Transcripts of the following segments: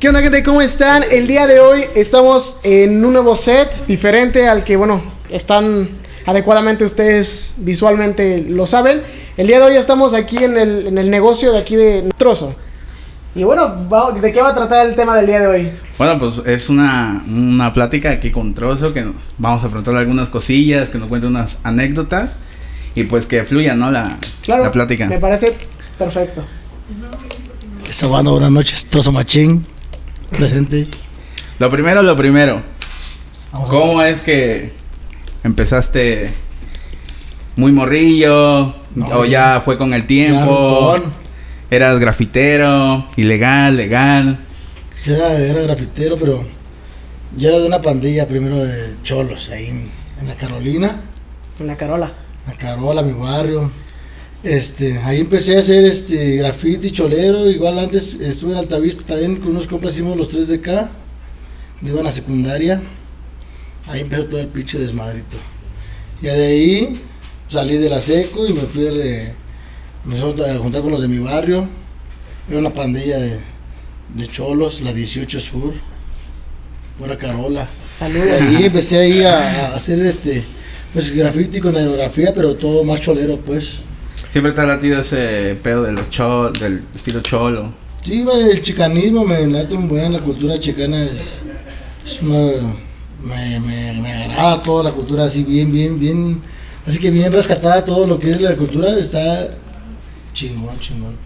¿Qué onda gente? ¿Cómo están? El día de hoy estamos en un nuevo set diferente al que, bueno, están adecuadamente ustedes visualmente lo saben. El día de hoy estamos aquí en el, en el negocio de aquí de Trozo. Y bueno, va- ¿de qué va a tratar el tema del día de hoy? Bueno, pues es una, una plática aquí con Trozo, que nos- vamos a preguntarle algunas cosillas, que nos cuente unas anécdotas y pues que fluya, ¿no? La, Claro, la plática. me parece perfecto. Sabando, buenas noches, Trozo Machín, presente. Lo primero, lo primero. Vamos ¿Cómo es que empezaste muy morrillo? No, ¿O ya fue con el tiempo? Ya. ¿Eras grafitero? ¿Ilegal? ¿Legal? Sí, era, era grafitero, pero yo era de una pandilla primero de cholos, ahí en, en la Carolina, En la Carola. en la Carola, mi barrio. Este, ahí empecé a hacer este graffiti cholero, igual antes estuve en Altavista también con unos compas hicimos los 3 de acá, iban a secundaria, ahí empezó todo el pinche desmadrito. Y de ahí salí de la seco y me fui a, le- me fui a juntar con los de mi barrio, era una pandilla de, de cholos, la 18 Sur, fuera Carola. Saludos. ahí empecé ahí a, a hacer este, pues graffiti con aerografía, pero todo más cholero pues. Siempre te ha latido ese pedo de los chol, del estilo cholo. Sí, el chicanismo me late un buen, la cultura chicana es, es una, me, me, me agrada toda la cultura así bien, bien, bien, así que bien rescatada todo lo que es la cultura, está chingón, chingón.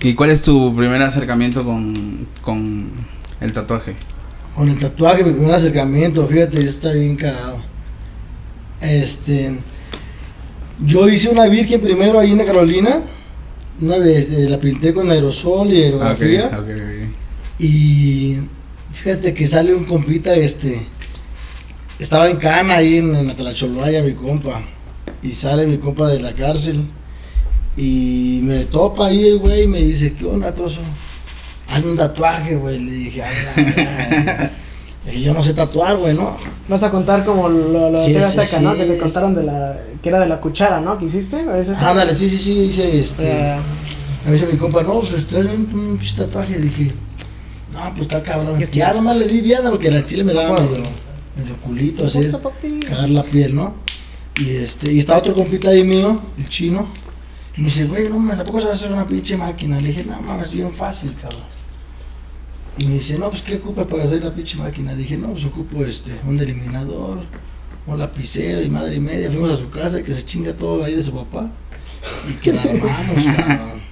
¿Y cuál es tu primer acercamiento con, con el tatuaje? Con el tatuaje, mi primer acercamiento, fíjate, está bien cagado. Este, yo hice una virgen primero ahí en la Carolina, una vez eh, la pinté con aerosol y aerografía. Y fíjate que sale un compita, este, estaba en Cana ahí en, en Atlacholvaya, mi compa, y sale mi compa de la cárcel, y me topa ahí el güey y me dice, ¿qué onda, trozo? Hazme un tatuaje, güey, le dije, "Ay, la madre". Le dije, yo no sé tatuar, güey, ¿no? Vas a contar como lo, lo de Sí, TV sí, Azteca, ¿no? sí. Que te contaron de la... Que era de la cuchara, ¿no? ¿Que hiciste? ¿O es ese? Ándale, sí, sí, sí, hice este... Eh, Me dice mi compa, no, pues traes un, un pinche tatuaje. Dije, no, pues está cabrón. Ya nomás le di viada porque la chile me daba medio, medio culito papi. cagar la piel, ¿no? Y este, y estaba otro compita ahí mío, el chino. Y me dice, güey, no mames, tampoco sabes hacer una pinche máquina. Le dije, no mames, es bien fácil, cabrón. Y me dice, no, pues ¿qué ocupa para hacer la pinche máquina? Dije, no, pues ocupo este, un eliminador, un lapicero y madre y media. Fuimos a su casa y que se chinga todo ahí de su papá. Y que la armamos, cabrón.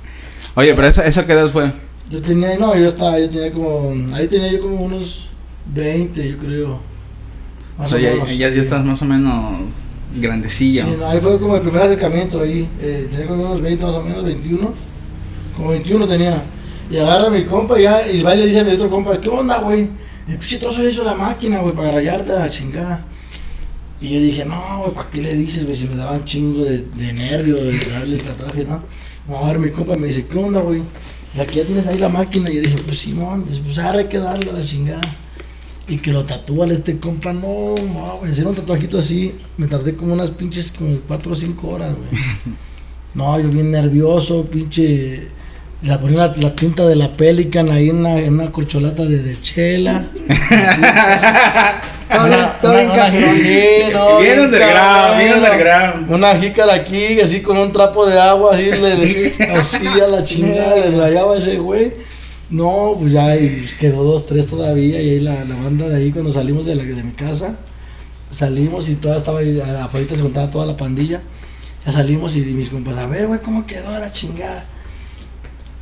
Oye, pero esa, esa qué edad fue? Yo tenía, no, yo estaba, yo tenía como, ahí tenía yo como unos 20, yo creo. O sea, o ya, menos. ya, estás más o menos grandecillo. Sí, no, ahí fue como el primer acercamiento ahí. Eh, tenía como unos 20 más o menos, 21. Como 21 tenía. Y agarra a mi compa y ya, y va y le dice a mi otro compa, ¿qué onda, güey? El pinche trozo hizo la máquina, güey, para rayarte a la chingada. Y yo dije, no, güey, ¿para qué le dices, güey? Si me daba un chingo de, de nervio de darle el tatuaje, ¿no? A ver, mi compa me dice, ¿qué onda, güey? Y aquí ya tienes ahí la máquina. Y yo dije, pues Simón, pues, pues ahora hay que darle a la chingada. Y que lo tatúan este compa, no, no, güey, hacer un tatuajito así, me tardé como unas pinches como 4 o 5 horas, güey. No, yo bien nervioso, pinche, la ponía la, la tinta de la Pelican ahí en una, en una corcholata de, de chela. Bien- todo bien underground, bien underground. Una jícara aquí, así con un trapo de agua, así, le, así a la chingada, le rayaba ese güey. No, pues ya y quedó dos, tres todavía, y ahí la, la banda de ahí cuando salimos de, la, de mi casa, salimos y toda estaba ahí, afuera se contaba toda la pandilla. Ya salimos y mis compas, a ver, güey, ¿cómo quedó la chingada?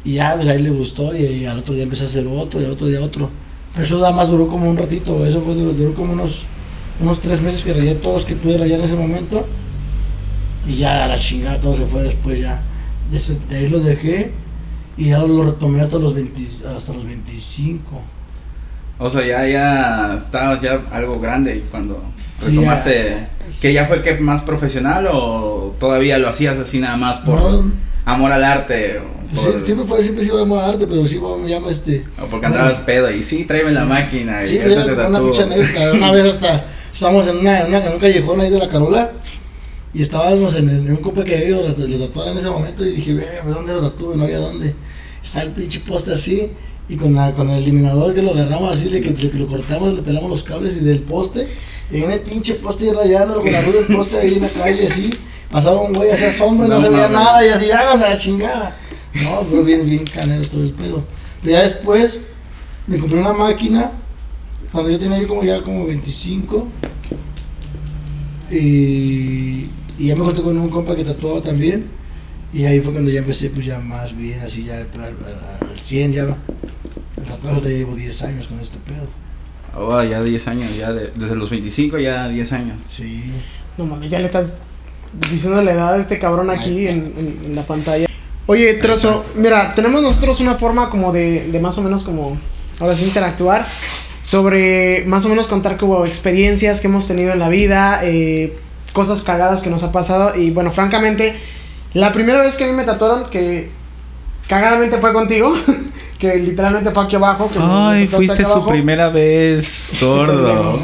Y ya, pues ahí le gustó y, y al otro día empecé a hacer otro y al otro día otro. Pero eso nada más duró como un ratito, eso fue, duró, duró como unos, unos tres meses que rayé todos que pude rayar en ese momento. Y ya a la chingada todo se fue después ya. De, ahí lo dejé y ya lo retomé hasta los, 20 hasta los 25. O sea, ya, ya estabas ya algo grande cuando Sí, retomaste. ya. ¿Que ya fue que más profesional o todavía lo hacías así nada más por No, amor al arte? O, sí, por- siempre fue, siempre he sido de arte, pero sí me llama este. o porque andabas pedo y sí, tráeme la Sí. máquina. Sí, y era ahorita te una pinche anécdota. Una vez hasta estábamos en, una, en, una- en un callejón ahí de la Carola y estábamos en, el- en un compa que había lo tatuara en ese momento y dije, ve, ¿dónde lo tatúo? No había dónde. Está el pinche poste así Y con, la- con el eliminador que lo agarramos así, de que, que lo cortamos, le pelamos los cables y del poste. Y en el pinche poste y rayándolo con la luz del poste ahí en la calle así. Pasaba un güey, hacía sombra, y no, No se veía nada y así, hágase la chingada. No, pero bien, bien canero todo el pedo. Pero ya después me compré una máquina cuando yo tenía yo como ya como 25 y, y ya me junté con un compa que tatuaba también y ahí fue cuando ya empecé pues ya más bien así ya al, al- al 100 ya el tatuaje ya llevo 10 años con este pedo Ahora ya 10 años, ya de- desde los 25 ya 10 años. sí No mames, ya le estás diciendo la edad de este cabrón aquí en, en- en la pantalla. Oye, Trozo, mira, tenemos nosotros una forma como de, de más o menos como, ahora sí, interactuar sobre más o menos contar como experiencias que hemos tenido en la vida, eh, cosas cagadas que nos ha pasado y bueno, francamente, la primera vez que a mí me tatuaron, que cagadamente fue contigo, que literalmente fue aquí abajo. Que Ay, fuiste su abajo. primera vez, gordo. pendejo.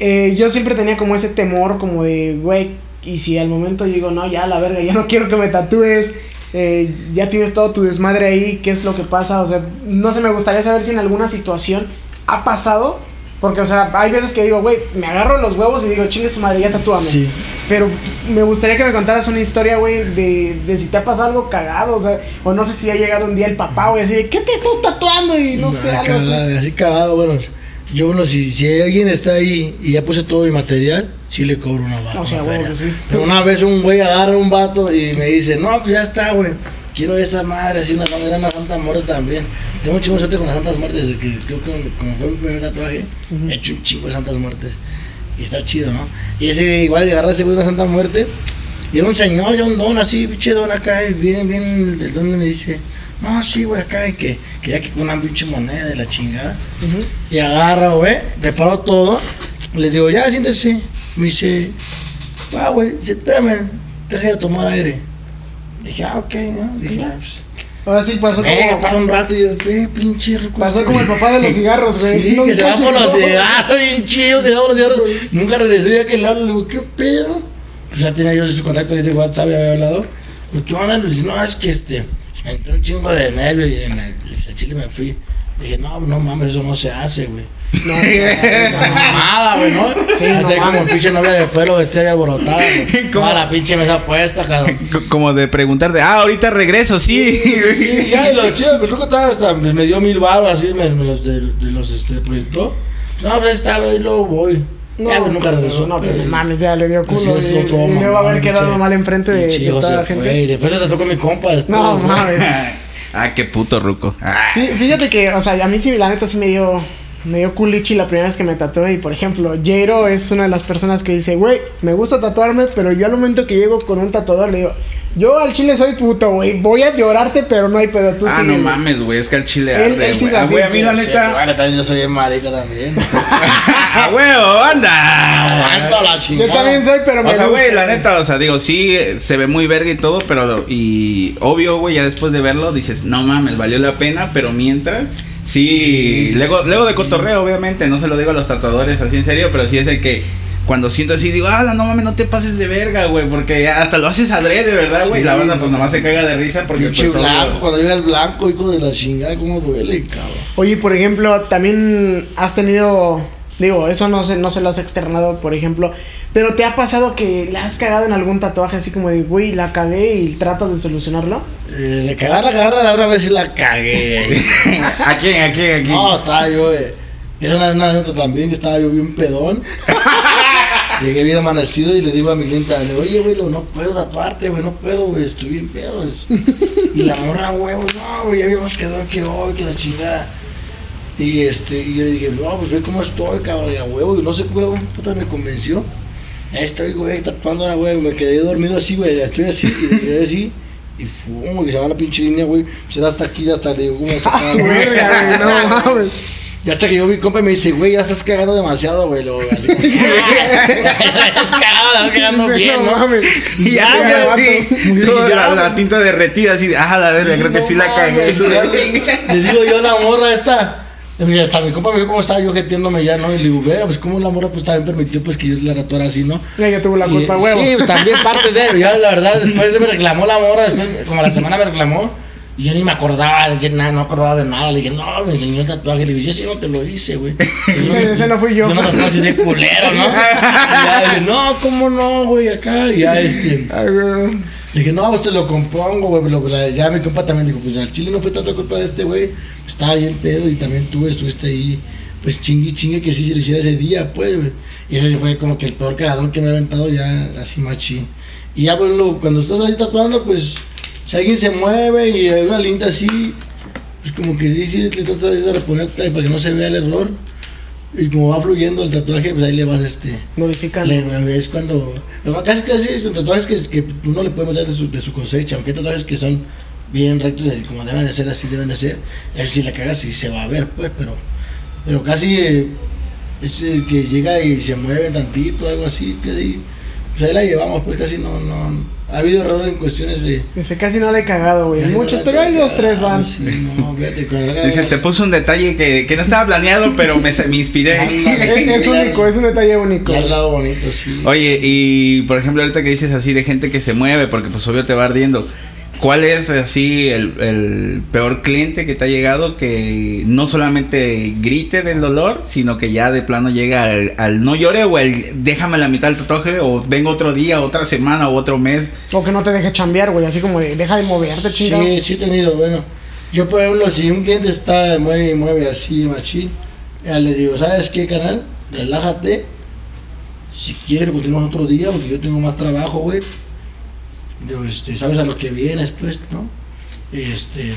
Eh, yo siempre tenía como ese temor, como de, güey, y si al momento digo, no, ya la verga, ya no quiero que me tatúes, eh, ya tienes todo tu desmadre ahí, ¿qué es lo que pasa? O sea, no sé, me gustaría saber si en alguna situación ha pasado, porque, o sea, hay veces que digo, güey, me agarro los huevos y digo, chingue su madre, ya tatúame. sí Pero me gustaría que me contaras una historia, güey, de, de si te ha pasado algo cagado, o sea, o no sé si ha llegado un día el papá, güey, así de, ¿qué te estás tatuando? Y no sé, Ah, algo así. cagado, así cagado, bueno. Yo, bueno, si, si alguien está ahí y ya puse todo mi material, sí le cobro una. O sea, una huevo feria. que sí. Pero una vez un güey agarra un vato y me dice, no, pues ya está, güey. Quiero esa madre, así una bandera, una Santa Muerte también. Tengo un chingo de suerte con las Santas Muertes, desde que creo que como fue mi primer tatuaje, Ujú. he hecho un chingo de Santas Muertes. Y está chido, ¿no? Y ese igual agarra ese güey una Santa Muerte. Y era un señor, ya un don así, pinche don acá, y bien, bien, el don me dice, no, sí, güey, acá, y que quería que con una pinche moneda de la chingada. Y agarra, güey, preparó todo. Le digo, ya, siéntese. Me dice, va, güey, espérame, deja de tomar aire. Dije, ah, ok, ¿no? Dije, ah, pues, Ahora sí pasó como, para un rato. Y yo, ve, pinche rico. pasó como el papá de los cigarros, güey. Sí, No, que se va por los cigarros, bien chido, que se va por los cigarros. Nunca regresó ya que el lado, le digo, ¿qué pedo? Pues ya tenía yo su contacto ahí de WhatsApp, ya había hablado. Pues, ¿qué onda? Le dice, no, es que este, me entró un chingo de nervio y en el, a Chile me fui. Dije, no, no mames, eso no se hace, güey. No, mamada, güey, ¿no? Sí, no como pinche novia de pelo vestida y alborotada. Toda la pinche mesa puesta, cabrón. Como de preguntar de, ah, ahorita regreso, sí. Sí, ya, y lo chido, el truco estaba hasta, me, dio mil baros, así, me, me los, de, de los, este, depositó. No, pues está, güey, luego voy. No, ya, nunca regresó. No, pero- pues mames, ya le dio Pues culo. sí, y, eso todo y luego haber quedado pinche- mal enfrente de, de toda la se gente. fue, y después se trató con mi compa después. No, mames. ah, qué puto ruco. Ah. Fí- Fíjate que, o sea, a mí sí, la neta sí me dio, me dio culichi la primera vez que me tatué. Y por ejemplo, Jairo es una de las personas que dice, güey, me gusta tatuarme, pero yo al momento que llego con un tatuador le digo, yo al chile soy puto, güey, voy a llorarte, pero no hay pedo. Tú Ah, sí, no güey". mames, güey, es que al chile Él- arde, él sí güey. Ah, güey, a mí sí, la Sí, neta... bueno, también yo soy bien marica también. ¡A huevo, anda! La Yo también soy, pero me O sea, gusta. güey, la neta, o sea, digo, sí, se ve muy verga y todo, pero, y obvio, güey, ya después de verlo dices, no mames, valió la pena, pero mientras, sí, luego, luego de cotorreo, obviamente, no se lo digo a los tatuadores así en serio, pero sí es de que cuando siento así, digo, ah, no mames, no te pases de verga, güey, porque hasta lo haces adrede, ¿verdad, güey? Sí, la banda, pues, no. nomás se caga de risa porque, Pinche pues, obvio- blanco, cuando llega el blanco, hijo de la chingada, cómo duele, cabrón. Oye, por ejemplo, también has tenido, digo, eso no se, no se lo has externado, por ejemplo, pero ¿te ha pasado que la has cagado en algún tatuaje así como de, güey, la cagué y tratas de solucionarlo? Eh, de cagarla, cagarla, una vez sí la cagué. ¿A quién, a quién, a quién? No, estaba yo, eh. Es una, anécdota también que estaba yo bien pedón. Llegué bien amanecido y le digo a mi clienta, le digo, oye, güey, lo- no puedo tatuarte, güey, no puedo, güey, estoy bien pedo. Y la morra, güey, no, güey, ya habíamos quedado que hoy, que la chingada. Y este, y yo le dije, no, pues ve cómo estoy, cabrón, y a huevo, y no sé, güey, puta, me convenció. Estoy, güey, tatuando, güey, me quedé dormido así, güey, estoy así, y me quedé así. Y fum, güey, se va la pinche línea, güey, se da hasta aquí, hasta le digo, ¿cómo está? ¡A su verga, güey! No mames. Y hasta que yo vi compa y me dice, güey, ya estás cagando demasiado, güey. Lo, así como, estás cagando, estás cagando bien, ¿no? mames. Y ya, güey, la, la tinta derretida, así, ah, la verga, creo que sí la cagué. Le digo yo a la morra esta. Y hasta mi compa me vio cómo estaba yo jeteándome ya, ¿no? Y le digo, vea, pues como la morra pues también permitió pues que yo la tatuara así, ¿no? Ya, ya tuvo la Y, culpa, huevo. Sí, pues también parte de, ya la verdad, después me reclamó la morra, después, como la semana me reclamó. Y yo ni me acordaba, dije, nada, no acordaba de nada. Le dije, no, me enseñó el tatuaje. Le digo, yo sí no te lo hice, güey. Ese, ese no fui yo. Yo no me así de culero, ¿no? Y ya, dije, no, ¿cómo no, güey? Acá, y ya, este. Ay, güey. Le dije, no, pues te lo compongo, güey. Ya mi compa también dijo, pues al chile no fue tanta culpa de este, güey. Estaba bien pedo y también tú estuviste ahí. Pues chingue, chingue que sí se lo hiciera ese día, pues, güey. Y ese fue como que el peor cagadón que me he aventado ya así machín. Y ya, bueno, cuando estás ahí tatuando, pues, si alguien se mueve y hay una linda así, pues como que sí, sí, le tratas de reponerte ahí para que no se vea el error. Y como va fluyendo el tatuaje, pues ahí le vas, este... Modificando. Le- es cuando. Casi casi es con tatuajes que, que uno le puede meter de su, de su cosecha, aunque hay tatuajes que son bien rectos, así como deben de ser, así deben de ser. A ver si la cagas y se va a ver, pues, pero. Pero casi eh, es el que llega y se mueve tantito, algo así, casi. Pues ahí la llevamos, pues casi no. no ha habido error en cuestiones de. Dice, casi no le he cagado, güey. Muchos, no pero hay dos, tres van. Sí, no, fíjate, cuando la- Dice, te puso un detalle que, que no estaba planeado, pero me, me inspiré. Es, es único, es un detalle único. Has dado bonito, sí. Oye, y por ejemplo, ahorita que dices así de gente que se mueve, porque pues obvio te va ardiendo. ¿Cuál es así el, el peor cliente que te ha llegado que no solamente grite del dolor, sino que ya de plano llega al, al no llore o el déjame la mitad del tatuaje o vengo otro día, otra semana o otro mes? O que no te deje chambear, güey. Así como de, deja de moverte, chingado. Sí, sí he tenido, bueno. Yo, por ejemplo, si un cliente está mueve y mueve así, machín, ya le digo, ¿sabes qué, canal? Relájate. Si quieres, continuamos otro día, porque yo tengo más trabajo, güey. Digo, este, sabes a lo que vienes, pues, ¿no? Este.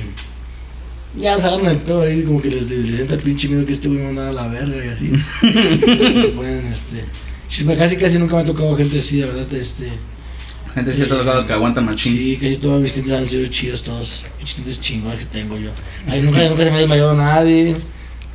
Ya agarran el pedo ahí, como que les, les, entra el pinche miedo que este güey me a la verga y así. se pueden, este. casi, casi nunca me ha tocado gente así, la verdad, este. Gente que te ha tocado que aguanta machín. Sí, casi todos mis clientes han sido chidos, todos. Mis clientes chingones que tengo yo. Ay, nunca, nunca se me ha desmayado nadie.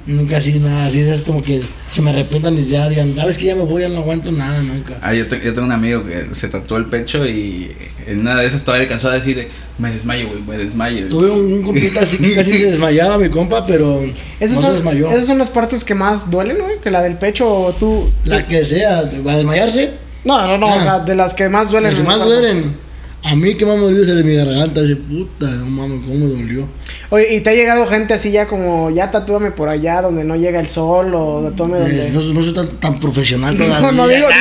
Nunca así nada. Así es como que se me arrepientan y ya digan, sabes que ya me voy, ya no aguanto nada nunca. Ah, yo, te- yo tengo un amigo que se tatuó el pecho y en una de esas todavía alcanzó a decir, me desmayo, güey, me desmayo. Tuve un, un compita así que casi se desmayaba, mi compa, pero Esas, no se son, desmayó. esas son las partes que más duelen, güey. Que la del pecho o tú. La que sea, ¿va a desmayarse? No, no, no. Ah. O sea, de las que más duelen. Las que más cuerpo. duelen. A mí que más me dolió es el de mi garganta. Dice, puta, no mames, cómo me dolió. Oye, ¿y te ha llegado gente así ya como, ya tatúame por allá donde no llega el sol o tatúame donde... Eh, no, no soy tan, tan profesional todavía. No, no digo,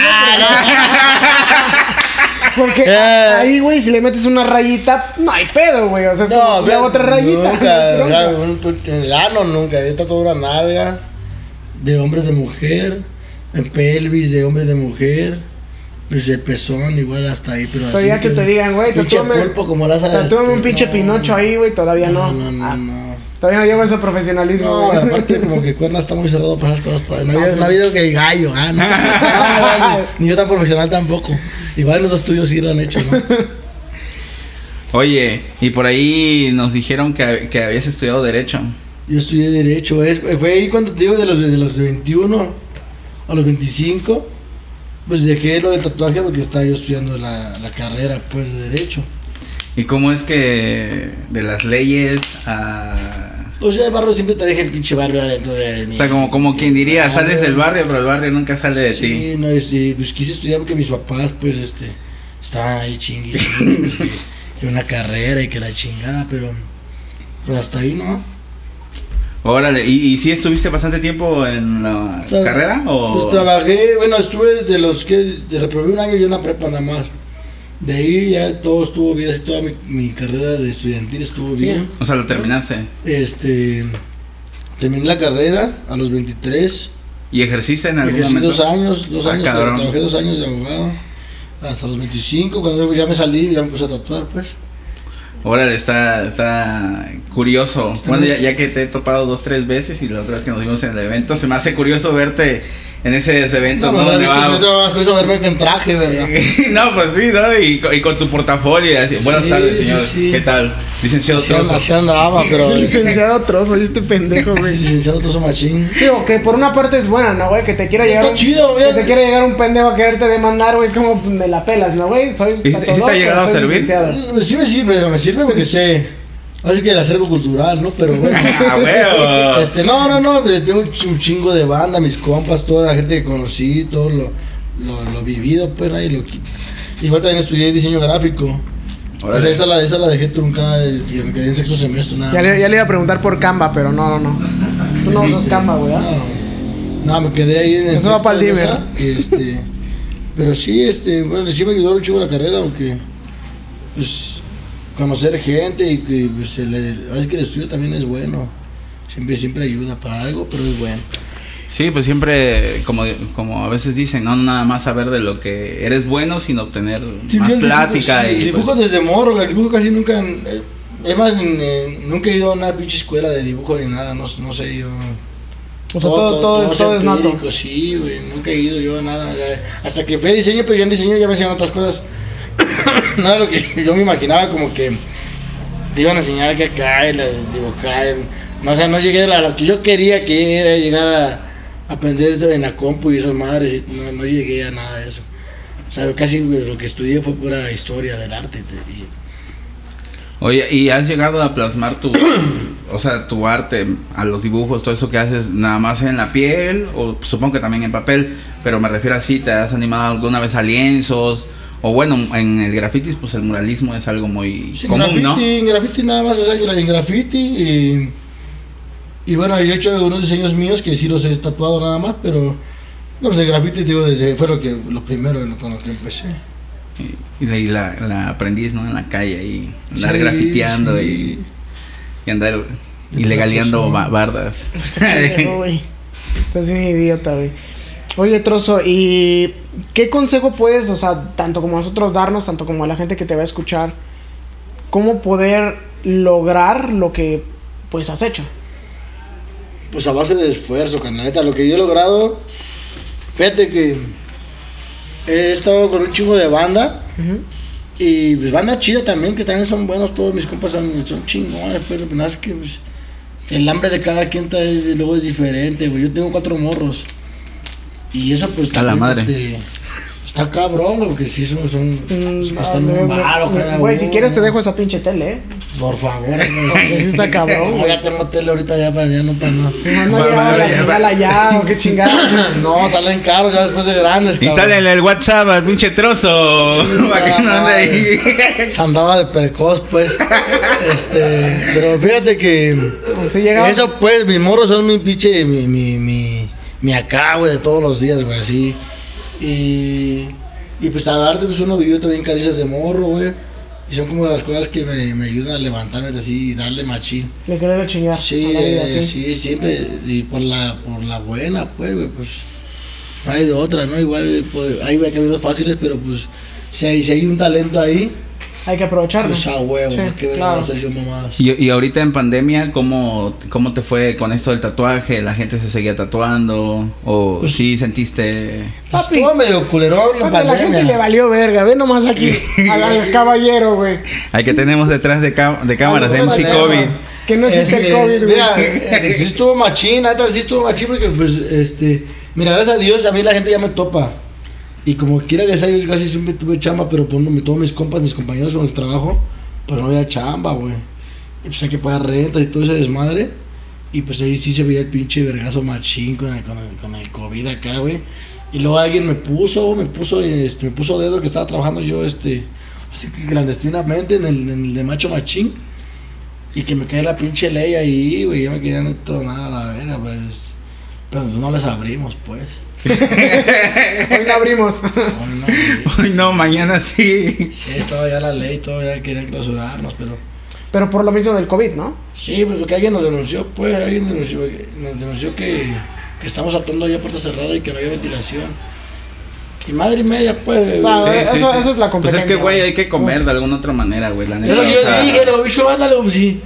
Porque Eh. ahí, güey, si le metes una rayita, no hay pedo, güey. O sea, es como, le ve- hago otra rayita. Nunca, en el ano nunca. He tatuado una nalga de hombre de mujer, en pelvis de hombre de mujer, pues el pezón igual hasta ahí, pero, Pero así ya que te digan, güey, tatúame- pulpo como las Tatúame un pinche pinocho ahí, güey, todavía no. No, no, no, Ah, no. Todavía no llego a ese profesionalismo, No, güey. aparte como que Cuerna está muy cerrado para esas cosas. todavía. No Ah, había, no ha habido que gallo, ah, no. Ah, no, Ni yo tan profesional tampoco. Igual los tuyos sí lo han hecho, ¿no? Oye, y por ahí nos dijeron que, que habías estudiado Derecho. Yo estudié Derecho, es, fue ahí cuando te digo de los, de los 21 a los 25, pues dejé lo del tatuaje porque estaba yo estudiando la, la carrera pues de Derecho. ¿Y cómo es que de las leyes a... Pues ya el barrio siempre te deja el pinche barrio adentro de mí. O sea, como, como quien diría, Ah, sales del barrio, pero el barrio nunca sale de ti. Sí, no, este, pues quise estudiar porque mis papás, pues, este, estaban ahí chingui, que, que una carrera y que la chingada, pero, pues hasta ahí, ¿no? Órale, ¿y, y sí estuviste bastante tiempo en la O sea, carrera? ¿O... Pues trabajé, bueno, estuve de los que, de reprobé un año y una prepa nada más. De ahí ya todo estuvo bien, así toda mi, mi carrera de estudiantil estuvo Sí. bien. O sea, lo terminaste. Este, terminé la carrera a los 23. ¿Y ejerciste en algún Ejercí momento? dos años, dos Ah, años, cabrón. trabajé dos años de abogado. Hasta los 25, cuando ya me salí, ya me puse a tatuar, pues. Órale, está, está curioso. Bueno, ya, ya que te he topado dos, tres veces y la otra vez que nos vimos en el evento, se me hace curioso verte en ese evento, No, ¿no? Donde va- yo más curioso verme en traje, ¿verdad? no, pues sí, ¿no? Y, con- y con tu portafolio. y así, Sí, Buenas tardes, señor. sí. ¿Qué tal? Licenciado Trozo. así andaba, pero... Licenciado trozo, y este pendejo, güey. licenciado Trozo Machín. Digo, que por una parte es buena, ¿no, güey? Que te quiera Está llegar. un- chido, güey. Que te quiera llegar un pendejo a quererte demandar, güey. Como pues, me la pelas, ¿no, güey? Soy. ¿Y- sí te ha llegado a servir? licenciado. Sí me sirve, me sirve porque sé... Así que el acervo cultural, ¿no? Pero bueno. Ah. Este, no, no, no, pues, tengo un ch- un chingo de banda, mis compas, toda la gente que conocí, todo lo, lo, lo vivido, pues nadie lo quita. Igual también estudié diseño gráfico. O sea, esa la, esa la dejé truncada, este, me quedé en sexto semestre, nada. Ya le, ya le iba a preguntar por Canva, pero no, no, no. Tú no usas Canva, güey. ¿ah? No, no, me quedé ahí en el Eso va de Diver. esa, Este, pero sí, este, bueno, sí me ayudó un chico la carrera porque, pues, conocer gente y que, pues, el, a veces que el estudio también es bueno. Siempre, siempre ayuda para algo, pero es bueno. Sí, pues siempre, como, como a veces dicen, no nada más saber de lo que eres bueno, sino obtener Sí, más dibujo, plática sí, y el dibujo pues, desde morro, el dibujo casi nunca. eh, Es más, nunca he ido a una pinche escuela de dibujo ni nada, no, no sé yo. O sea, todo, todo, es, todo es nato. Sí, güey, nunca he ido yo a nada. ya- hasta que fue diseño, pero ya en diseño ya me enseñaron otras cosas. no era lo que yo me imaginaba, como que te iban a enseñar que acá la dibujar. No, o sea, no llegué a lo que yo quería que era llegar a aprender eso en la compu y esas madres. y No, no llegué a nada de eso. O sea, casi lo que estudié fue pura historia del arte. y- Oye, ¿y has llegado a plasmar tu, o sea, tu arte, a los dibujos, todo eso que haces, nada más en la piel, o supongo que también en papel, pero me refiero así, ¿te has animado alguna vez a lienzos? O bueno, en el grafitis, pues el muralismo es algo muy Sí, común, graffiti, ¿no? en graffiti nada más, o sea, en graffiti y, y bueno, yo he hecho unos diseños míos que sí los he tatuado nada más, pero no, pues el graffiti digo, desde, fue lo que lo primero en lo- con lo que empecé. Y, y la, la aprendiz, ¿no? En la calle y andar Sí, grafiteando sí. y, y andar Y ilegaleando pues, ba- bardas. Estás un idiota, güey. Oye, Trozo, ¿y qué consejo puedes, o sea, tanto como nosotros darnos, tanto como a la gente que te va a escuchar, cómo poder lograr lo que, pues, has hecho? Pues a base de esfuerzo, canaleta, lo que yo he logrado, fíjate que he estado con un chingo de banda y pues banda chida también, que también son buenos, todos mis compas son, son chingones, pero nada es que pues, el hambre de cada quien está, luego es diferente, güey. Yo tengo cuatro morros. Y eso pues A la madre. este, está cabrón, güey, porque sí son, son, Mm, ah, un güey, cada Güey, si quieres te dejo esa pinche tele, ¿eh? Por favor, güey. Sí está cabrón, güey. ya tengo tele ahorita ya para ya no para no. No, no ya, allá, o qué chingada. no, salen caros ya después de grandes, Y sale en el WhatsApp al pinche trozo. para que no ande ahí. Andaba de percos, pues. este, pero fíjate que eso pues mis morros son mi pinche mi mi mi acá, güey, de todos los días, güey, así. Y y pues a darte pues uno vivió también caricias de morro, güey. Y son como las cosas que me, me ayudan a levantarme así y darle machín. Le querer chingar. Sí, vida, eh, sí, siempre, y por la, por la buena, pues, güey, pues, no hay de otra, ¿no? Igual, pues, hay caminos fáciles, pero pues, si hay, si hay un talento ahí, Hay que aprovecharlo. pues a huevo, Sí, ¿por qué verga claro. yo mamadas? Y, y ahorita en pandemia, ¿cómo, ¿cómo te fue con esto del tatuaje? ¿La gente se seguía tatuando? ¿O Pues- sí sentiste...? Pues, Papi, estuvo medio culerón la Papi, a la gente le pandemia. valió verga, ve nomás aquí al, al caballero, güey. Al que tenemos detrás de, de cámaras, Ay, MC COVID. no. Que no existe Este, el COVID, güey. Mira, eh, sí estuvo machín, neta, sí estuvo machín porque, pues, este, mira, gracias a Dios, a mí la gente ya me topa. Y como quiera que sea, yo casi siempre tuve chamba, pero por no, todos mis compas, mis compañeros con que trabajo, pues no había chamba, güey. Y pues hay que pagar rentas y todo ese desmadre. Y pues ahí sí se veía el pinche vergazo machín con el, con el, con el COVID acá, güey. Y luego alguien me puso, me puso, este, me puso dedo que estaba trabajando yo, este, así que clandestinamente en el, en el de macho machín. Y que me cae la pinche ley ahí, güey. Ya me querían tronar a la vera, pues. Pero no les abrimos, pues. Hoy la abrimos. No, no, no, mañana sí. sí, estaba ya la ley, todavía querían clausurarnos, pero. Pero por lo mismo del COVID, ¿no? Sí, pues porque alguien nos denunció, pues. Alguien denunció, nos denunció que, que estamos atando ya puerta cerrada y que no había ventilación. Y madre y media, pues. Claro, güey. eso- eso es la Pues es que, competencia, güey, hay que comer de alguna otra manera, güey. La neta, lo que o yo sea, dije, lo bicho, ándale, pues sí.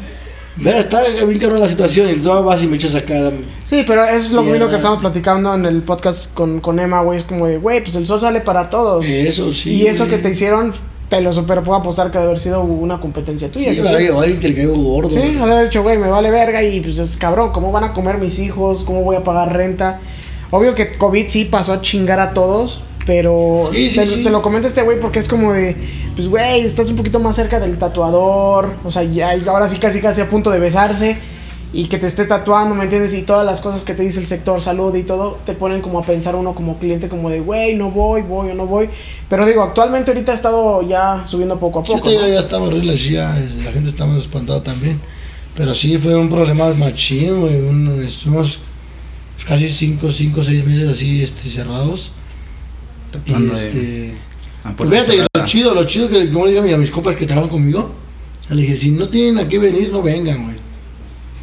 Mira, está bien cabrón la situación y tú vas y me echas acá. Sí, pero eso es lo mismo que estamos platicando en el podcast con, con Emma, güey. Es como de, güey, pues el sol sale para todos. Eso sí. y eso que te hicieron, te lo super puedo apostar que debe haber sido una competencia tuya. Sí, que alguien le caigo gordo. Sí, ha de haber dicho, güey, me vale verga y pues es cabrón, ¿cómo van a comer mis hijos? ¿Cómo voy a pagar renta? Obvio que COVID sí pasó a chingar a todos, pero Sí, sí, te, sí. te lo comenta este güey porque es como de, pues güey, estás un poquito más cerca del tatuador, o sea, ya ahora sí casi casi a punto de besarse y que te esté tatuando, ¿me entiendes? Y todas las cosas que te dice el sector salud y todo, te ponen como a pensar uno como cliente como de, güey, no voy, voy o no voy. Pero digo, actualmente ahorita ha estado ya subiendo poco a Sí, poco. digo, ¿no? ya estamos horribles, ya, la gente está muy espantada también. Pero sí fue un problema machín, güey. Estuvimos casi 5, 5, 6 meses así este, cerrados. Y Tatuando de- este. Pues fíjate que lo chido, lo chido que, como le digo a mis compas que trabajan conmigo, le dije, si no tienen a qué venir, no vengan, güey.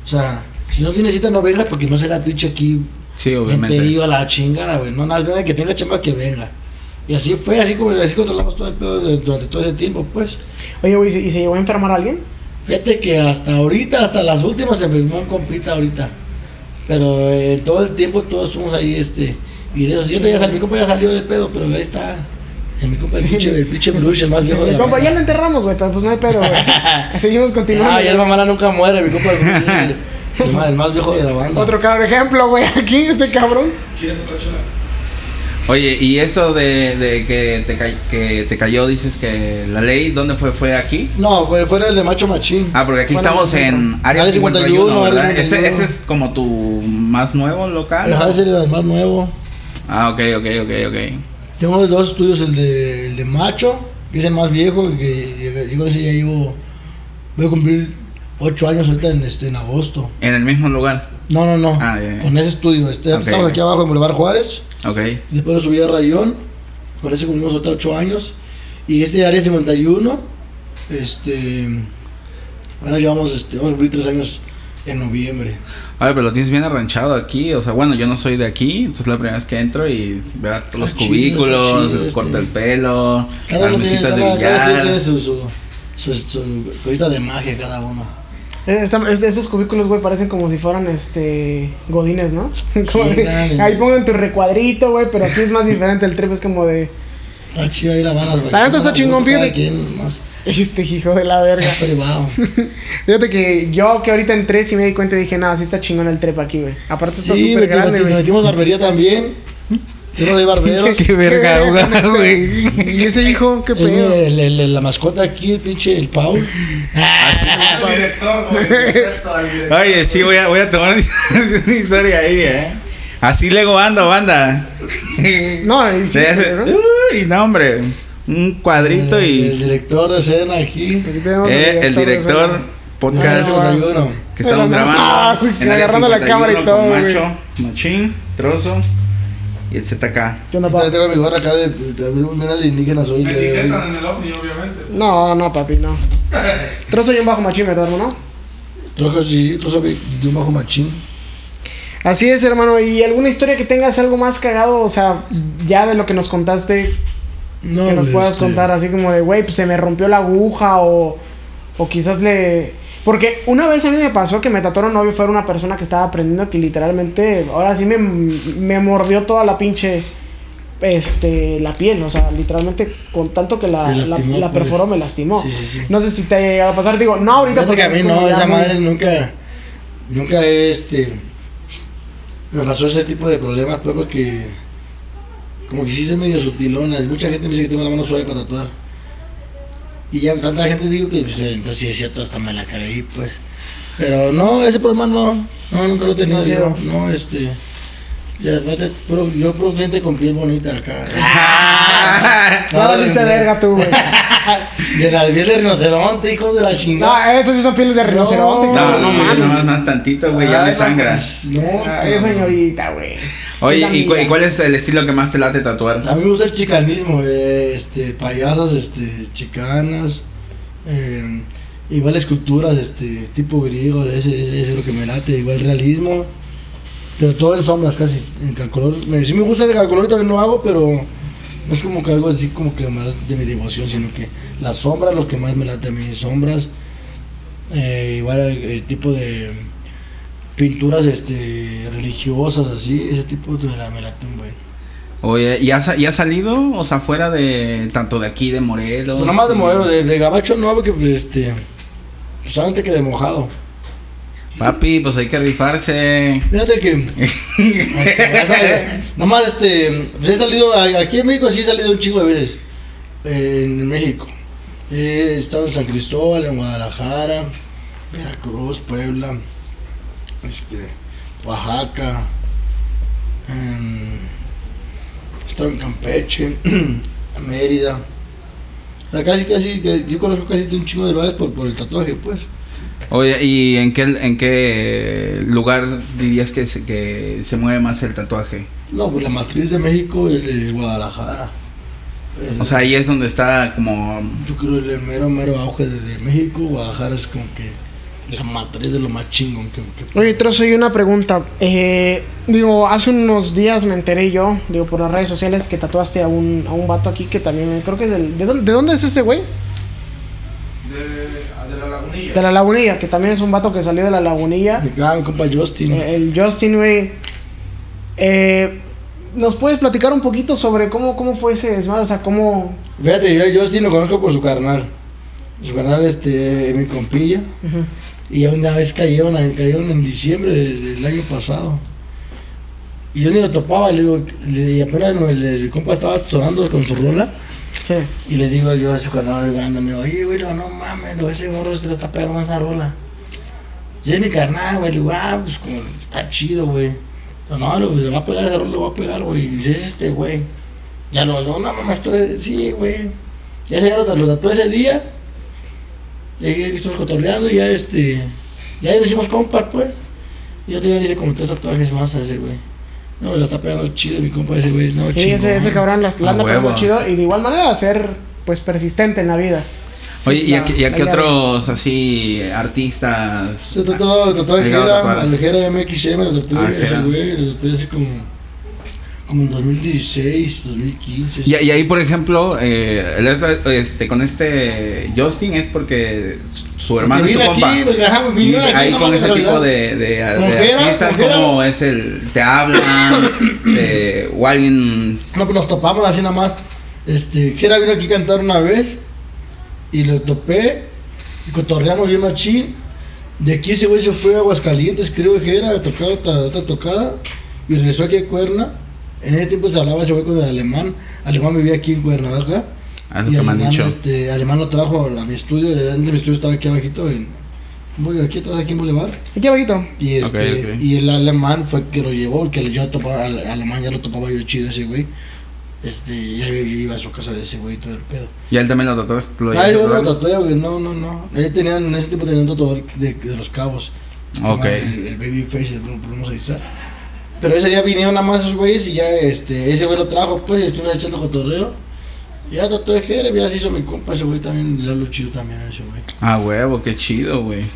O sea, si no tienen cita, no vengan porque no se haga pinche aquí Sí, obviamente. a la chingada, güey. No, nada, venga, que tenga chamba que venga. Y así fue, así como así controlamos todo el pedo de- durante todo ese tiempo, pues. Oye, güey, ¿y se- ¿y se llegó a enfermar alguien? Fíjate que hasta ahorita, hasta las últimas se enfermó un compita ahorita. Pero eh, todo el tiempo todos estuvimos ahí, este. Y de eso, yo ya sal- mi compa ya salió de pedo, pero ahí está. El mi compa, el pinche, el pinche Bruce, el más Sí, viejo de la compa, ya lo enterramos, güey, pero pues no hay pedo, güey. Seguimos continuando. Ah, y el mala nunca muere, mi compa, el, el más, el más viejo de la banda. Otro claro ejemplo, güey, aquí, este cabrón. ¿Quieres otra chela? Oye, y eso de, de que, te que te cayó, dices que la ley, ¿dónde fue? ¿Fue aquí? No, fue, fue el de Macho Machín. Ah, porque aquí Bueno, estamos en área Área 51, 51, ¿verdad? área Este, 51. este es como tu más nuevo local. Ajá, ¿no? ese era el más nuevo. Ah, ok, ok, ok, ok. Tengo dos estudios, el de, el de Macho, que es el más viejo, y que yo con ese ya llevo, voy a cumplir ocho años ahorita en, este, en agosto. En el mismo lugar. No, no, no, Ah, ya. con ese estudio. Este, estamos aquí abajo en Boulevard Juárez, Ok. después lo subí a Rayón, con ese cumplimos ahorita ocho años. Y este área 51, este, ahora llevamos, este, vamos a cumplir tres años en noviembre. A ver, pero lo tienes bien arranchado aquí. O sea, bueno, yo no soy de aquí. Entonces es la primera vez que entro y veo a todos los chido, cubículos, chido, el corta este. el pelo, Cada las uno tiene, mesitas de cada, cada estudio tiene billar. su, su, su, su cosita de magia cada uno. Eh, esta- esos cubículos, güey, parecen como si fueran, este, godines, ¿no? Como Sí, de- ahí pongan tu recuadrito, güey, pero aquí es más diferente, el trip es como de, Está chida ahí la van a La neta está chingón, fíjate. Este hijo de la verga. privado. Fíjate que yo que ahorita entré, sí me di cuenta y dije, no, sí está chingón el trep aquí, güey. Aparte está Sí, súper grande, güey. metimos barbería también. Tenemos ahí barberos. Qué verga, güey. Y ese hijo, qué pedo. el- el- la mascota aquí, el pinche, el director. Oye, sí, voy a, voy a tomar una historia ahí, ¿eh? Así luego ando, banda. No, y sí, ¿no? Uy, no, hombre. Un cuadrito El, el y. director de escena aquí. Aquí tenemos eh, el director, podcast Área 51. que estamos no, grabando. ah, en agarrando la 51 cámara y todo. Macho, machín, trozo y el ZK. ¿Qué onda, Ahorita pa? tengo mi gorra acá de, de, alienígena soy Me el de etiquetan en el ovni, obviamente. No, no, papi, no. Trozo y un bajo machín, ¿verdad, hermano? Trozo, sí, trozo de un bajo machín. Así es, hermano. ¿Y alguna historia que tengas algo más cagado? O sea, ya de lo que nos contaste, No, que nos puedas este, contar así como de, güey, pues se me rompió la aguja o, o quizás le... Porque una vez a mí me pasó que me tatuaron novio, fue una persona que estaba aprendiendo que literalmente, ahora sí me, me mordió toda la pinche, este, la piel, o sea, literalmente con tanto que la, la, pues. perforó, me lastimó. Sí, sí, sí. No sé si te ha llegado a pasar, digo, no ahorita Fíjate que a porque mí no, esa muy- madre nunca, nunca este, me pasó ese tipo de problemas, pues porque como que sí es medio sutilona, mucha gente me dice que tengo la mano suave para tatuar. Y ya tanta gente digo que pues, entonces sí es cierto, hasta me la creí, pues. Pero no, ese problema no, no, nunca lo he tenido no, este, ya, yo puro cliente con piel bonita acá. No, dice verga tú, güey. De la piel de rinoceronte, hijos de la No, chingada. esas sí son pieles de rinoceronte, No, No, no, no, más, tantito, güey, ya me sangra. No, cabrón. señorita, güey. Oye, ¿y, cu- mía. y cuál es el estilo que más te late tatuar? A mí me gusta el chicanismo, eh, este, payasas, este, chicanas, eh, igual esculturas, este, tipo griego, ese, ese, ese es lo que me late, igual realismo, pero todo en sombras casi, en calcolor, me, sí me gusta el calcolor también lo hago, pero no es como que algo así como que más de mi devoción, sino que las sombras lo que más me late a mí, sombras, eh, igual el, el tipo de pinturas, este, religiosas, así, ese tipo de la me late un buen. Oye, ¿y has salido? O sea, fuera de. tanto de aquí, de Morelos. Pues más de modelo, de, de gabacho no, porque pues este. Pues solamente que de mojado. Papi, pues hay que rifarse. Fíjate que. sabes, nomás este. Pues he salido. Aquí en México sí he salido un chingo de veces. en México. He estado en San Cristóbal, en Guadalajara, Veracruz, Puebla. este, Oaxaca, en, he estado en Campeche, Mérida. O sea, casi, casi, que yo conozco casi un chingo de lugares por, por el tatuaje, pues. Oye, ¿y en qué, en qué lugar dirías que se, que se mueve más el tatuaje? No, pues la matriz de México es, es Guadalajara. El- O sea, ahí es donde está como... yo creo el mero, mero auge de, de México, Guadalajara es como que la matriz de lo más chingón que, que Oye, Trozo, hay una pregunta. Eh, digo, hace unos días me enteré yo, digo, por las redes sociales, que tatuaste a un, a un vato aquí que también, creo que es del... ¿De dónde, de dónde es ese güey? De, la lagunilla. De la Lagunilla, que también es un vato que salió de la Lagunilla. Mi compa Justin. Eh, el Justin, güey. Eh, ¿Nos puedes platicar un poquito sobre cómo, cómo fue ese desmadre? O sea, cómo... Fíjate, yo a Justin lo conozco por su carnal. Su carnal, este, mi compilla. Ujú. Y ya una vez cayeron, cayeron en diciembre de- del año pasado. Y yo ni lo topaba, le digo, y apenas el, el compa estaba sonando con su rola. Y le digo yo a su carnal grande, me oye, güey, no, mames, lo- ese morro se le está pegando esa rola. Y es mi carnal, güey, le digo, ah, pues como, está chido, güey. No, no, le, va a pegar esa rola, le va a pegar, güey. Y dice, es este, güey. Ya lo, no, no mames, tú eres, sí, güey. Ya se lo, lo tatué ese día. Ahí estuvimos cotorreando y ya, este, ya nos hicimos compas, pues. Y yo tenía, dice, como tres tatuajes más a ese, güey. No, le está pegando chido mi compa ese, güey. No, Sí, chingón. ese, ese cabrón las- la A anda pegando chido. Y de igual manera ser, pues, persistente en la vida. Sí, Oye, ¿y la- a, qué- y a la qué otros así artistas? Se trató de Llegado a Jera, al Jera MXM, lo tatué Ah, ese güey, lo tatué hace como, como en 2016, 2015. Y, y ahí, por ejemplo, eh, el otro, este, con este Justin es porque su- su hermano es Porque vine compa. aquí, porque, ajá, Y vinieron aquí ahí con ese tipo de, de, de artistas, como es el. Te hablan, te- o alguien. No, pues nos topamos así nada más. Este, Jera vino aquí a cantar una vez y lo topé y cotorreamos bien machín. De aquí ese güey se fue a Aguascalientes, creo que era, a tocar otra, otra tocada y regresó aquí a Cuerna. En ese tiempo se hablaba ese güey con el alemán. Alemán vivía aquí en Cuernavaca. Ah, lo y que me han alemán, dicho. este, alemán lo trajo a mi estudio. Antes mi estudio estaba aquí abajito, en, aquí atrás, aquí en Boulevard. Aquí abajito. Y, este, y el alemán fue que lo llevó, porque yo topaba, al alemán ya lo topaba yo chido ese güey. Este, ya iba a su casa de ese güey y todo el pedo. Y él también lo. Lo Ah, yo tatuar? tatué, güey, no, no, no. Ahí tenían, en ese tiempo tenían un tatuador de, de los cabos. Ok. El, el baby face, el podemos avisar. Pero ese día vinieron nada más esos güeyes y ya este, ese güey lo trajo, pues, y estuvimos echando cotorreo. Y ya tatué Jere, ya se hizo mi compa, ese güey también, le hablo chido también a ese güey. Ah, huevo, qué chido, güey.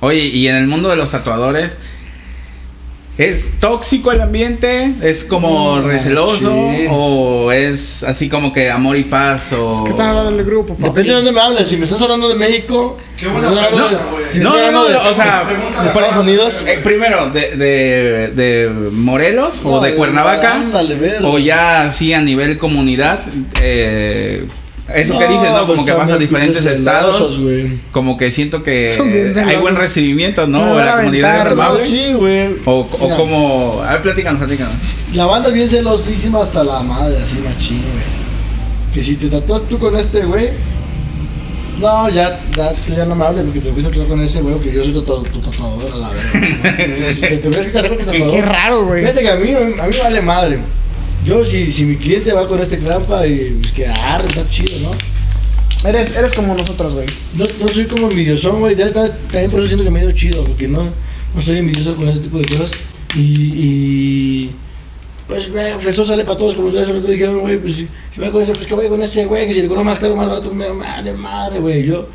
Oye, y en el mundo de los tatuadores, ¿es tóxico el ambiente? ¿Es como Mm, receloso? sí. ¿O es así como que amor y paz? O... Es que están hablando del grupo, papi. Depende de dónde me hables, si me estás hablando de México, Qué buena de, si No, no, no, de, o sea, de Estados Unidos, Eh, primero, de, de, de Morelos o No, de de- Cuernavaca. ándale, o ya así a nivel comunidad. eh, eso que dices, ¿no? Como pues que vas a diferentes estados. celosos. Como que siento que hay buen recibimiento, ¿no? O la comunidad es aventar, ¿no? amable. Sí, güey. O, o Mira, como. A ver, platícanos, platícanos. La banda es bien celosísima hasta la madre, así machín, güey. Que si te tatúas tú con este güey, no, ya, ya, ya no me hables porque te fuiste a tatuar con ese güey, que yo soy tu, tu, tu tatuador a la verdad. si te tuvieras que casar con tu Qué, tatuador. qué raro, güey. Fíjate que a mí, a mí vale madre. Yo, si, si mi cliente va con este clampa y pues, que arre, está chido, ¿no? Eres, eres como nosotros, güey. No, no soy como envidiosón, güey. También por eso siento que me dio chido, porque no, no soy envidioso con ese tipo de cosas. Y. y pues, güey, pues eso sale para todos, como ustedes ahorita dijeron, güey. Pues si, si voy con ese, pues que voy con ese, güey. Que si le cobro más caro, más barato, me madre, madre, güey. Yo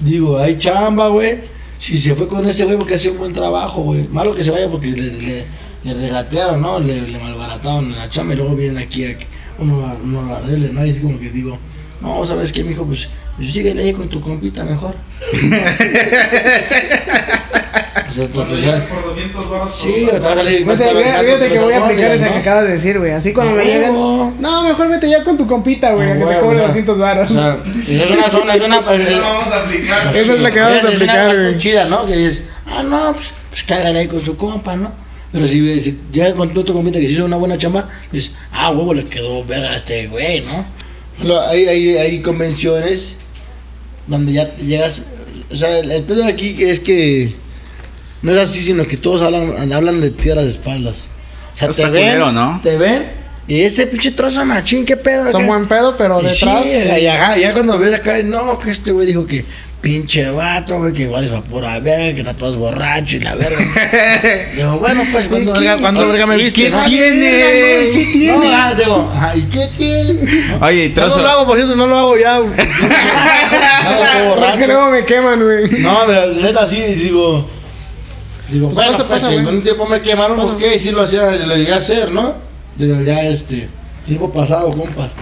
digo, hay chamba, güey. Si se fue con ese güey porque hace un buen trabajo, güey. Malo que se vaya porque le, le, le regatearon, ¿no? Le, le malbarataron en la chamba y luego vienen aquí a que uno, lo- uno lo arregle, ¿no? Y como que digo, no, ¿sabes qué, mijo? Pues, pues síguele ahí con tu compita mejor. o sea, tú- Cuando tú llegas sabes- por 200 baros. Sí, te va a salir más Fíjate, que que voy a aplicar esa que ¿no? acabas de decir, güey. Así cuando me lleguen. huevo. No, mejor vete ya con tu compita, güey. A que te cobre ¿no? 200 baros. O sea, es una zona, es una. Eso lo vamos a aplicar. Esa es la que vamos a Es una aplicar, parte güey. chida, ¿no? Que dices, ah, no, pues, pues cágale ahí con su compa, ¿no? Pero si, si ya con tu compita que se hizo una buena chamba, dices, ah, huevo, le quedó verga a este güey, ¿no? Hay, hay, hay convenciones donde ya te llegas. O sea, el, el pedo aquí es que no es así, sino que todos hablan, hablan de ti a las espaldas. O sea, Está te ven, culero, ¿no? te ven, y ese pinche trozo machín, qué pedo. Son acá? buen pedo, pero Y detrás. Sí, y ajá, ya cuando ves acá, no, que este güey dijo que pinche vato, güey, que igual es va pura verga, que está todo borracho y la verga. digo, bueno, pues cuando ¿Y verga, qué- cuando verga me ¿Y viste, qué ¿no? tiene? ¿Qué tiene? No, ah, digo, ¿y qué tiene? Oye, y No, trozo. no lo hago, por cierto, no lo hago ya. Porque luego me queman, güey. No, pero neta sí, digo. Digo, Pues bueno, pasa, pues pasa, en un tiempo me quemaron Pasa. porque sí lo hacía, lo llegué a hacer, ¿no? Digo, ya este, tiempo pasado, compas.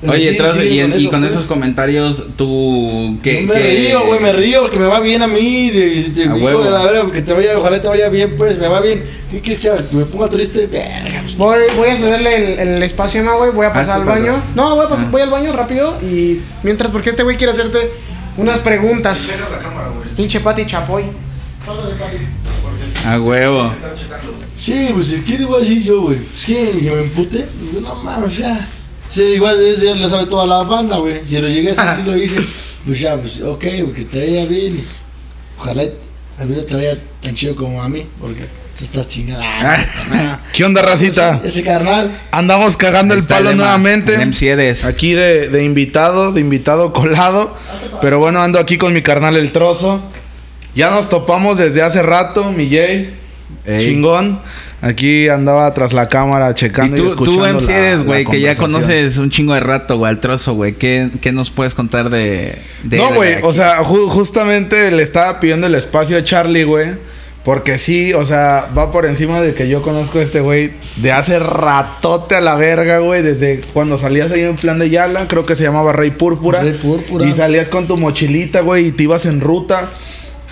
Pero Oye, sí, sí, y, con y eso, con pues. esos comentarios, tú. que me río, güey, me río porque me va bien a mí. Y te A huevo. de la verga, que te vaya, ojalá te vaya bien, pues, me va bien. ¿Qué quieres que me ponga triste? Verga, pues, Voy, voy a cederle el, el espacio a Emma, güey. Voy a pasar Ah, al sí, baño. No, voy, a Ah. voy al baño rápido. Y mientras, porque este güey quiere hacerte unas preguntas. La cámara. Pinche Pati Chapoy. Pásale, Pati. Porque si A huevo. Sí, pues si quiere igual así yo, güey. Es que, que me empute. No mames, ya. Sí, igual ese ya lo sabe toda la banda, güey. Si lo llegué a hacer, sí lo hice. Pues ya, pues ok, porque te vaya bien. Ojalá a mí no te vaya tan chido como a mí, porque tú estás chingada. Ah, ¿Qué onda, racita? Ese carnal. Andamos cagando Ahí el palo Emma, nuevamente. el MC Edes. Aquí de, de invitado, de invitado colado. Pero bueno, ando aquí con mi carnal el trozo. Ya nos topamos desde hace rato, mi Jay. Ey. Chingón. Aquí andaba tras la cámara Y checando y, tú, escuchando. tú MC la- Edes, la güey, que ya conoces un chingo de rato, güey, al trozo, güey. ¿Qué, ¿Qué nos puedes contar de. de No, güey, o sea, ju- justamente le estaba pidiendo el espacio a Charlie, güey. Porque sí, o sea, va por encima de que yo conozco a este güey de hace ratote a la verga, güey. Desde cuando salías ahí en plan de Yala, creo que se llamaba Rey Púrpura. Rey Púrpura. Y salías con tu mochilita, güey, y te ibas en ruta.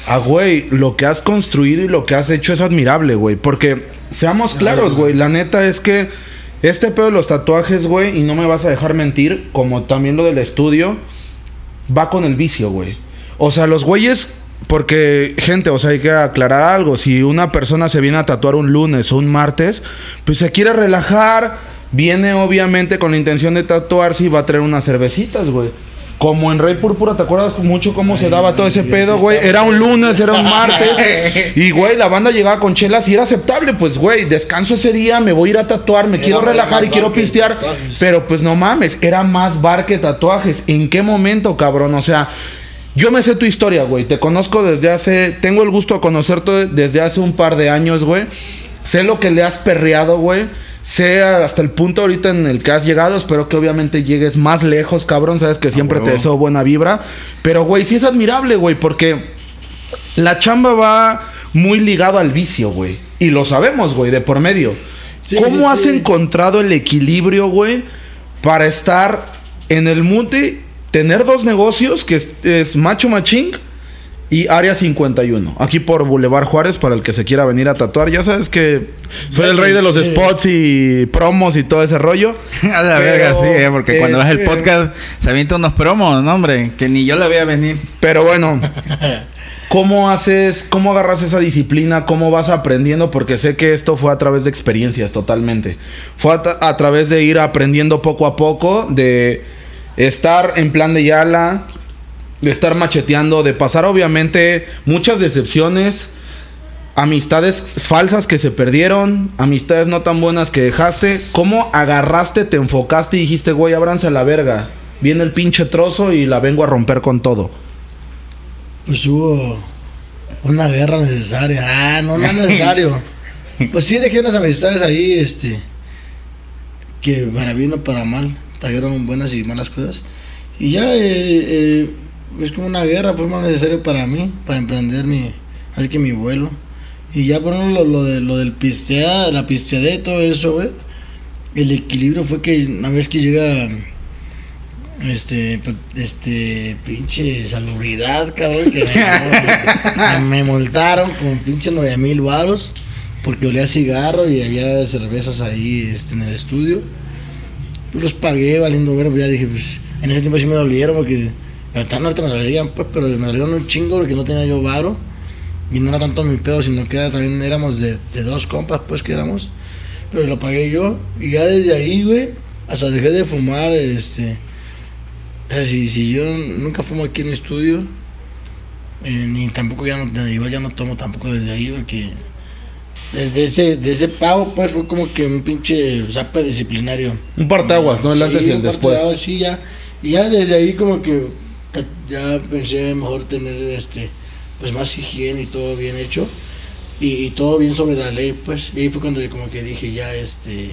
Ah, güey, lo que has construido y lo que has hecho es admirable, güey. Porque, seamos claros, güey, la neta es que este pedo de los tatuajes, güey, y no me vas a dejar mentir, como también lo del estudio, va con el vicio, güey. O sea, los güeyes, porque, gente, o sea, hay que aclarar algo. Si una persona se viene a tatuar un lunes o un martes, pues se quiere relajar, viene obviamente con la intención de tatuarse y va a traer unas cervecitas, güey. Como en Rey Púrpura, ¿te acuerdas mucho cómo se daba todo ese pedo, güey? Era un lunes, era un martes. Y, güey, la banda llegaba con chelas y era aceptable. Pues, güey, descanso ese día, me voy a ir a tatuar, me Era quiero relajar y quiero pistear. Pero, pues, no mames, era más bar que tatuajes. ¿En qué momento, cabrón? O sea, yo me sé tu historia, güey. Te conozco desde hace... Tengo el gusto de conocerte desde hace un par de años, güey. Sé lo que le has perreado, güey. Sé hasta el punto ahorita en el que has llegado. Espero que obviamente llegues más lejos, cabrón. Sabes que siempre te huevo. deseo buena vibra. Pero, güey, sí es admirable, güey, porque la chamba va muy ligado al vicio, güey. Y lo sabemos, güey, de por medio. Sí, ¿Cómo sí, has sí. encontrado el equilibrio, güey, para estar en el mute, tener dos negocios, que es, es Macho Machín y Área 51? Aquí por Boulevard Juárez, para el que se quiera venir a tatuar. Ya sabes que soy el rey de los spots y promos y todo ese rollo. A la verga, sí, eh, porque cuando ves el este- podcast se avienta unos promos, no, hombre, que ni yo la veía venir. Pero bueno, ¿cómo haces, cómo agarras esa disciplina? ¿Cómo vas aprendiendo? Porque sé que esto fue a través de experiencias totalmente. Fue a, a través de ir aprendiendo poco a poco, de estar en plan de Yala, de estar macheteando, de pasar obviamente muchas decepciones. Amistades falsas que se perdieron, amistades no tan buenas que dejaste. ¿Cómo agarraste, te enfocaste y dijiste, güey, ábranse a la verga? Viene el pinche trozo y la vengo a romper con todo. Pues hubo una guerra necesaria. Ah, no, no es necesario. Pues sí, dejé unas amistades ahí, este. Que para bien o para mal, trajeron buenas y malas cosas. Y ya, eh, eh, es como una guerra, fue más necesario para mí, para emprender mi. Así que mi vuelo. Y ya por ejemplo, lo, lo, de, lo del pisteada, la pisteada y todo eso, güey. El equilibrio fue que una vez que llega. Este, pa- este, pinche salubridad, cabrón, que me, me multaron con pinche nueve mil varos porque olía cigarro y había cervezas ahí este, en el estudio. Pues los pagué valiendo ver, ya dije, pues en ese tiempo sí me dolieron porque no ahorita me dolían, pues, pero me dolieron un chingo porque no tenía yo varo y no era tanto mi pedo, sino que era, también éramos de, de dos compas, pues que éramos, pero lo pagué yo y ya desde ahí, güey, hasta dejé de fumar, este. O sea, si, si yo nunca fumo aquí en mi estudio, Eh, ni tampoco ya no, igual ya no tomo tampoco desde ahí porque desde ese, de ese pago pues fue como que un pinche zape disciplinario. Un parteaguas, ¿no? El antes y el un después. Sí, ya. Y ya desde ahí como que ya pensé mejor tener este pues más higiene y todo bien hecho. Y, y todo bien sobre la ley, pues. Y ahí fue cuando yo como que dije ya este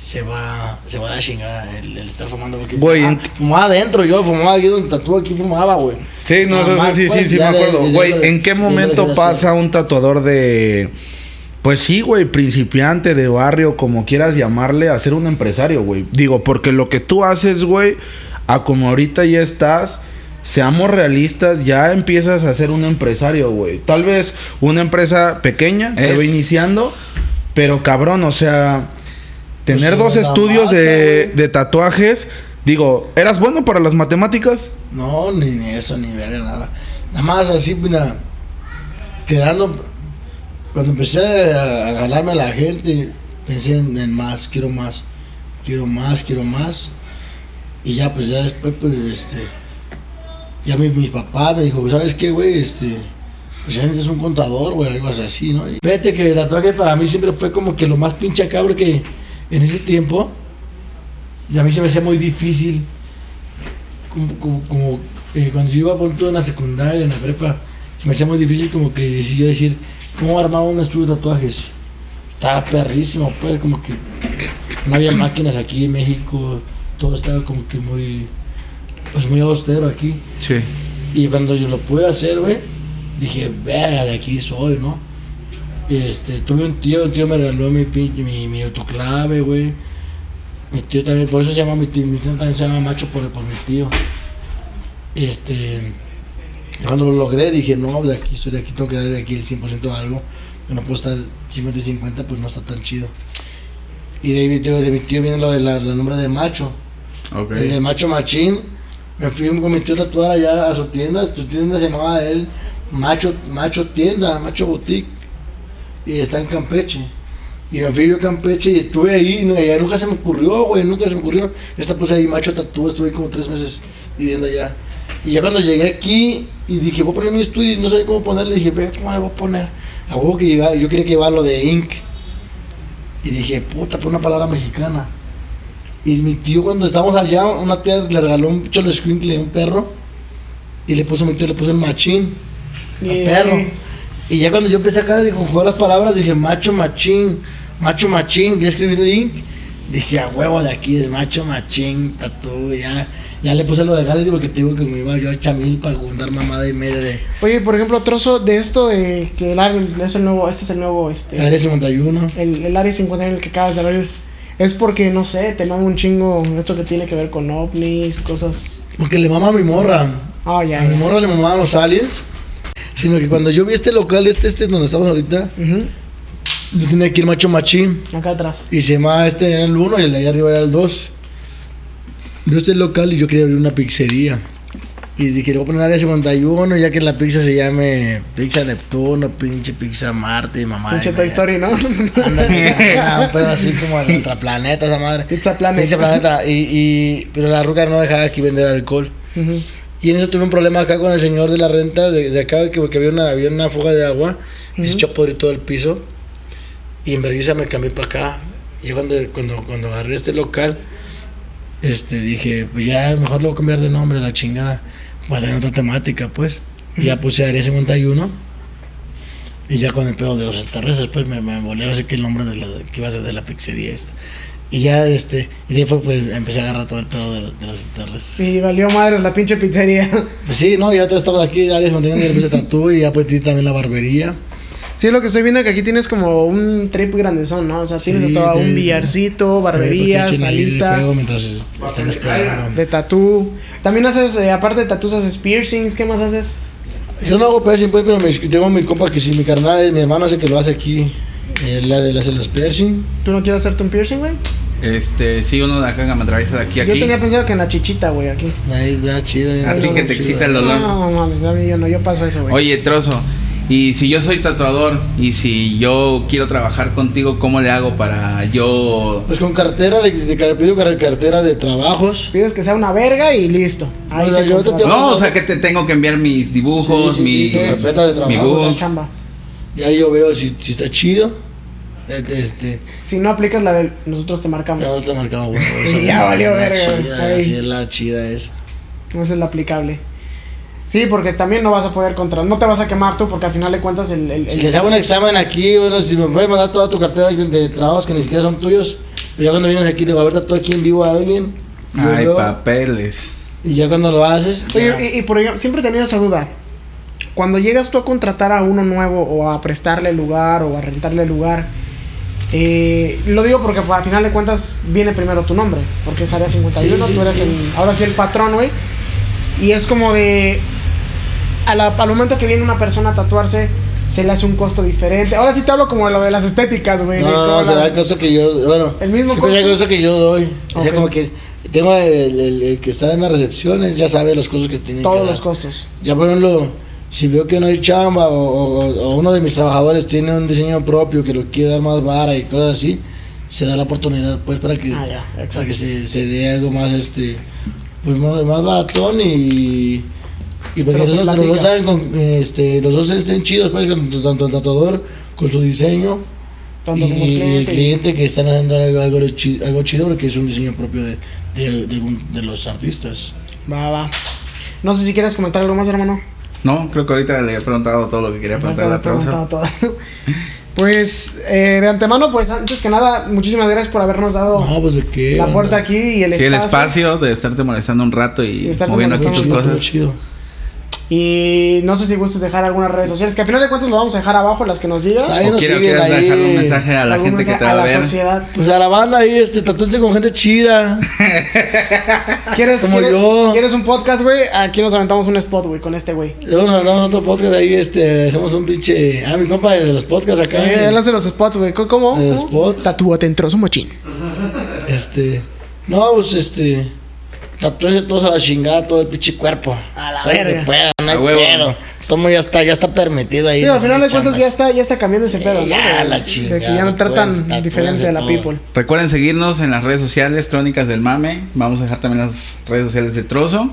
se va, se va a la chingada el, el estar fumando porque Güey, fumaba, en- fumaba adentro, yo fumaba aquí donde aquí fumaba, güey. Sí, no, Estaba mal, sí, sí, pues, sí, me ya de- acuerdo. Güey, ¿en qué momento pasa un tatuador de... Pues sí, güey, principiante de barrio, como quieras llamarle, a ser un empresario, güey? Digo, porque lo que tú haces, güey, a como ahorita ya estás, seamos realistas, ya empiezas a ser un empresario, güey. Tal vez una empresa pequeña que Es. va iniciando, pero cabrón, o sea, tener Pues, dos estudios marca, de, de tatuajes, digo, ¿eras bueno para las matemáticas? No, ni eso, ni verga, nada. Nada más así, mira, quedando. Cuando empecé a, a ganarme a la gente, pensé en, en más, quiero más, quiero más, quiero más. Y ya, pues ya después, pues, este. Ya mi, mi papá me dijo, ¿sabes qué, güey? Este. Pues ya es un contador, güey, algo así, ¿no? Y fíjate que el tatuaje para mí siempre fue como que lo más pinche acá, porque en ese tiempo. Y a mí se me hacía muy difícil como, eh, cuando yo iba por todo en la secundaria, en la prepa, se me hacía muy difícil como que decidió decir, ¿cómo armaba un estudio de tatuajes? Estaba perrísimo, pues, como que no había máquinas aquí en México, todo estaba como que muy, pues muy austero aquí. Sí. Y cuando yo lo pude hacer, güey, dije, verga, de aquí soy, ¿no? Este, tuve un tío, un tío me regaló mi, mi, mi autoclave, güey. Mi tío también, por eso se llama mi tío, mi tío también se llama Macho por, por mi tío. Este, cuando lo logré dije, no, de aquí soy de aquí, tengo que dar de aquí el 100% de algo. Yo no puedo estar 50 y 50, pues no está tan chido. Y de, tío- de mi tío viene lo de la, la nombre de Macho. Ok. El de Macho Machín. Me fui con mi tío tatuar allá a su tienda. Su tienda se llamaba él Macho, Macho Tienda, Macho Boutique. Y está en Campeche. Y me fui yo a Campeche y estuve ahí. Y nunca se me ocurrió, güey. Nunca se me ocurrió. Esta puse ahí Macho Tatú. Estuve como tres meses viviendo allá. Y ya cuando llegué aquí y dije, voy a poner mi estudio. Y no sabía cómo ponerle. Dije, ve, ¿cómo le voy a poner? A huevo que lleva- yo quería que lo de Inc. Y dije, puta, por una palabra mexicana. Y mi tío cuando estábamos allá, una tía le regaló un cholo squinkle, un perro. Y le puso mi tío, le puso el machín, Y- el perro. Y ya cuando yo empecé acá a conjugar las palabras, dije macho machín, macho machín, ya escribí el link. Dije a huevo de aquí, es macho machín, tatu, ya. Ya le puse lo de Gallery porque te digo que me iba yo a chamil para juntar mamada y media de Oye, por ejemplo, trozo de esto de que el área es el nuevo, este es el nuevo, este, Área 51. el, el área 51 el que acabas de abrir. Es porque, no sé, te mama un chingo esto que tiene que ver con ovnis, cosas... Porque le mama a mi morra. Ah, ya, A mi morra le mamaban los aliens. Sino que cuando yo vi este local, este, este donde estamos ahorita, yo tenía que ir macho machín. Acá atrás. Y se llamaba este era el 1 y el de allá arriba era el 2. Yo este local y yo quería abrir una pizzería. Y dije, le voy a poner área 51, ya que la pizza se llame Pizza Neptuno, pinche Pizza Marte, mamá. Pinche Toy. Story, ¿no? Era un pedo así como el planeta esa madre. Pizza Planet. Pizza Planeta. Y, y, pero la ruca no dejaba aquí vender alcohol. Y en eso tuve un problema acá con el señor de la renta de, de acá, que, que había, una, había una fuga de agua y se echó a podrir todo el piso. Y en vergüenza me cambié para acá. Y yo cuando, cuando, cuando agarré este local, este, dije, pues ya mejor lo voy a cambiar de nombre, la chingada. Para tener otra temática, pues. Y ya puse Área 51. Y ya con el pedo de los extraterrestres, pues me, me volé así que el nombre de la, que iba a ser de la pizzería esta. Y ya, este, y de ahí fue, pues empecé a agarrar todo el pedo de, de los extraterrestres. Y valió madre la pinche pizzería. Pues sí, no, ya estamos aquí, Arias Montañón y el pinche tatú y ya pues tiene también la barbería. Sí, lo que estoy viendo es que aquí tienes como un trip grandezón, ¿no? O sea, tienes Sí, todo de- un billarcito, barbería, Pues, salita, están esperando. de tatú. También haces, eh, aparte de tatús, haces piercings. ¿Qué más haces? Yo no hago piercing, pues, pero me, tengo mi compa que sí, mi carnal, mi hermano hace que lo hace aquí. Él, él hace los piercing. ¿Tú no quieres hacerte un piercing, güey? Este, sí, uno de acá me atraviesa de aquí a Yo aquí. tenía pensado que en la chichita, güey, aquí. Ahí da chido. A ti que te chido. excita el dolor. No, mames, a mí yo no, yo paso eso, güey. Oye, trozo. Y si yo soy tatuador y si yo quiero trabajar contigo, ¿cómo le hago para yo Pues con cartera de, de, car- pido car- cartera de trabajos. Pides que sea una verga y listo. Ahí O sea, se yo te No, o sea que te tengo que enviar mis dibujos, Sí, sí, sí, mi, tu carpeta de mi trabajo. book. La chamba. Y ahí yo veo si, si está chido. eh, Este, Si no aplicas la de nosotros te marcamos. ya no te marcamos, güey. Sí, ya valió verga, chida, ahí. sí, es la chida esa. Esa es la aplicable. Sí, porque también no vas a poder contra... No te vas a quemar tú porque al final de cuentas el... el- Si les hago un examen aquí, bueno, si me puedes mandar toda tu cartera de, de trabajos que ni siquiera son tuyos, pero ya cuando vienes aquí le voy a ver tú aquí en vivo a alguien. y yo Ay, veo, papeles. y ya cuando lo haces, ya. Y, y por ejemplo, siempre he tenido esa duda. Cuando llegas tú a contratar a uno nuevo o a prestarle lugar o a rentarle lugar, eh, lo digo porque pues, al final de cuentas viene primero tu nombre, porque es área 51, Sí, sí, tú eres sí. el, ahora sí el patrón, güey. Y es como de, a la- al momento que viene una persona a tatuarse, se le hace un costo diferente. Ahora sí te hablo como de lo de las estéticas, güey. No, no, no, da el costo que yo, bueno, ¿El mismo da el costo? costo que yo doy. O sea, como que tengo el, el- el que está en la recepción, él ya sabe los costos que tiene que todos dar. los costos. Ya por ejemplo, si veo que no hay chamba o, o- o uno de mis trabajadores tiene un diseño propio que lo quiere dar más vara y cosas así, se da la oportunidad pues para que, Ah, ya, para que se, se dé algo más este pues más, más baratón y y porque se los, los dos saben con, este, los dos estén chidos pues tanto el tatuador con su diseño Tanto y, como y el cliente que están haciendo algo, algo, chi- algo chido porque es un diseño propio de, de, de un- de los artistas. Va, va. No sé si quieres comentar algo más, hermano. No, creo que ahorita le he preguntado todo lo que quería le a he preguntado. Pues, eh, de antemano, pues antes que nada, muchísimas gracias por habernos dado No, pues de qué. la puerta aquí y el Sí, el espacio. espacio de estarte molestando un rato y moviendo aquí tus cosas. chido. Y no sé si gustes dejar algunas redes sociales, que al final de cuentas lo vamos a dejar abajo, las que nos digas. Ahí O nos quiero, siguen quieras ahí. dejar un mensaje a la gente que te va a la ver. sociedad. Pues a la banda ahí, este, tatúense con gente chida. ¿Quieres, Como quieres, yo. ¿Quieres un podcast, güey? Aquí nos aventamos un spot, güey, con este güey. Luego nos mandamos otro podcast ahí, este, hacemos un pinche. Ah, mi compa de los podcasts acá. Eh, él hace los spots, güey. ¿Cómo? ¿Cómo? Los spots. Tatúate en trozo mochín. Este. No, pues este. Tatúense todos a la chingada, todo el pinche cuerpo. A la verga. no hay pedo. Todo ya está, ya está permitido ahí. Sí, al final de cuentas ya está, ya está cambiando ese Sí, pedo, ¿no? ya, De- la de, chingada, que ya no tratan diferente de la todo. people. Recuerden seguirnos en las redes sociales, Crónicas del Mame. Vamos a dejar también las redes sociales de Trozo.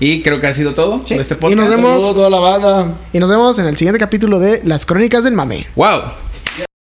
Y creo que ha sido todo Sí. por este Y podcast. nos vemos. Saludos a toda la banda. Y nos vemos en el siguiente capítulo de Las Crónicas del Mame. ¡Wow!